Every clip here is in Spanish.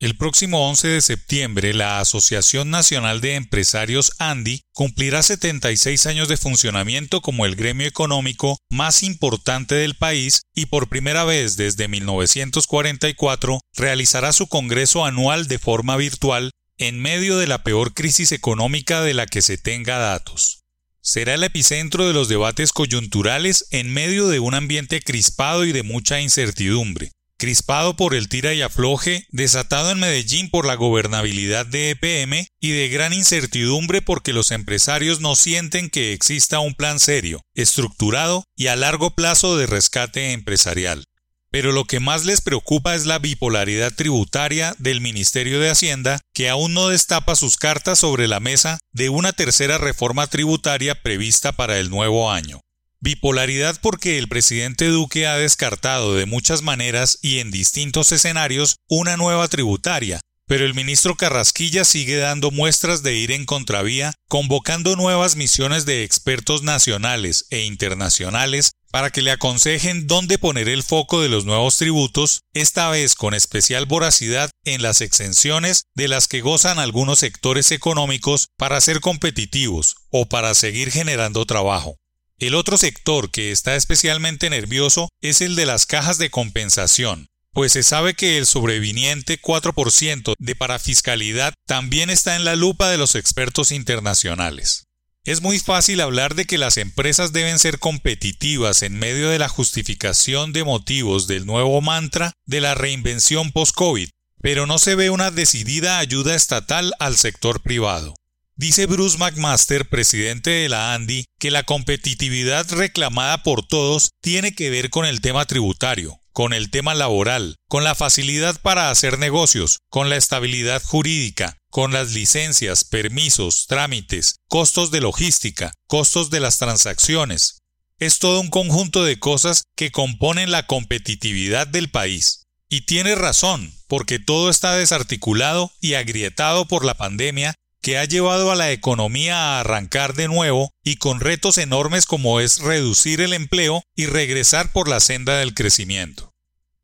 El próximo 11 de septiembre, la Asociación Nacional de Empresarios ANDI cumplirá 76 años de funcionamiento como el gremio económico más importante del país y por primera vez desde 1944 realizará su congreso anual de forma virtual en medio de la peor crisis económica de la que se tenga datos. Será el epicentro de los debates coyunturales en medio de un ambiente crispado y de mucha incertidumbre crispado por el tira y afloje, desatado en Medellín por la gobernabilidad de EPM y de gran incertidumbre porque los empresarios no sienten que exista un plan serio, estructurado y a largo plazo de rescate empresarial. Pero lo que más les preocupa es la bipolaridad tributaria del Ministerio de Hacienda, que aún no destapa sus cartas sobre la mesa de una tercera reforma tributaria prevista para el nuevo año. Bipolaridad porque el presidente Duque ha descartado de muchas maneras y en distintos escenarios una nueva tributaria, pero el ministro Carrasquilla sigue dando muestras de ir en contravía, convocando nuevas misiones de expertos nacionales e internacionales para que le aconsejen dónde poner el foco de los nuevos tributos, esta vez con especial voracidad en las exenciones de las que gozan algunos sectores económicos para ser competitivos o para seguir generando trabajo. El otro sector que está especialmente nervioso es el de las cajas de compensación, pues se sabe que el sobreviniente 4% de parafiscalidad también está en la lupa de los expertos internacionales. Es muy fácil hablar de que las empresas deben ser competitivas en medio de la justificación de motivos del nuevo mantra de la reinvención post-COVID, pero no se ve una decidida ayuda estatal al sector privado. Dice Bruce McMaster, presidente de la ANDI, que la competitividad reclamada por todos tiene que ver con el tema tributario, con el tema laboral, con la facilidad para hacer negocios, con la estabilidad jurídica, con las licencias, permisos, trámites, costos de logística, costos de las transacciones. Es todo un conjunto de cosas que componen la competitividad del país. Y tiene razón, porque todo está desarticulado y agrietado por la pandemia que ha llevado a la economía a arrancar de nuevo y con retos enormes como es reducir el empleo y regresar por la senda del crecimiento.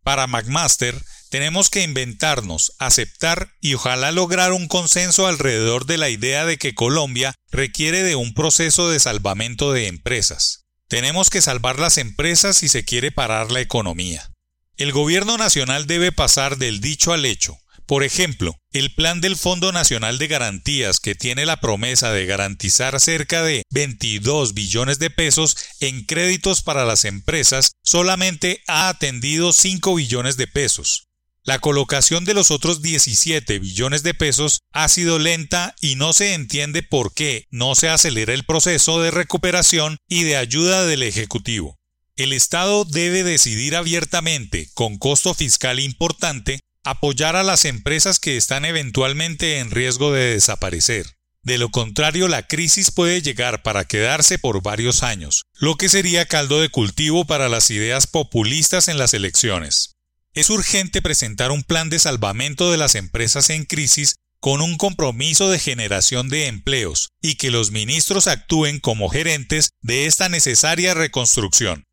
Para McMaster, tenemos que inventarnos, aceptar y ojalá lograr un consenso alrededor de la idea de que Colombia requiere de un proceso de salvamento de empresas. Tenemos que salvar las empresas si se quiere parar la economía. El gobierno nacional debe pasar del dicho al hecho, por ejemplo, el plan del Fondo Nacional de Garantías, que tiene la promesa de garantizar cerca de 22 billones de pesos en créditos para las empresas, solamente ha atendido 5 billones de pesos. La colocación de los otros 17 billones de pesos ha sido lenta y no se entiende por qué no se acelera el proceso de recuperación y de ayuda del Ejecutivo. El Estado debe decidir abiertamente, con costo fiscal importante, apoyar a las empresas que están eventualmente en riesgo de desaparecer. De lo contrario, la crisis puede llegar para quedarse por varios años, lo que sería caldo de cultivo para las ideas populistas en las elecciones. Es urgente presentar un plan de salvamento de las empresas en crisis con un compromiso de generación de empleos y que los ministros actúen como gerentes de esta necesaria reconstrucción.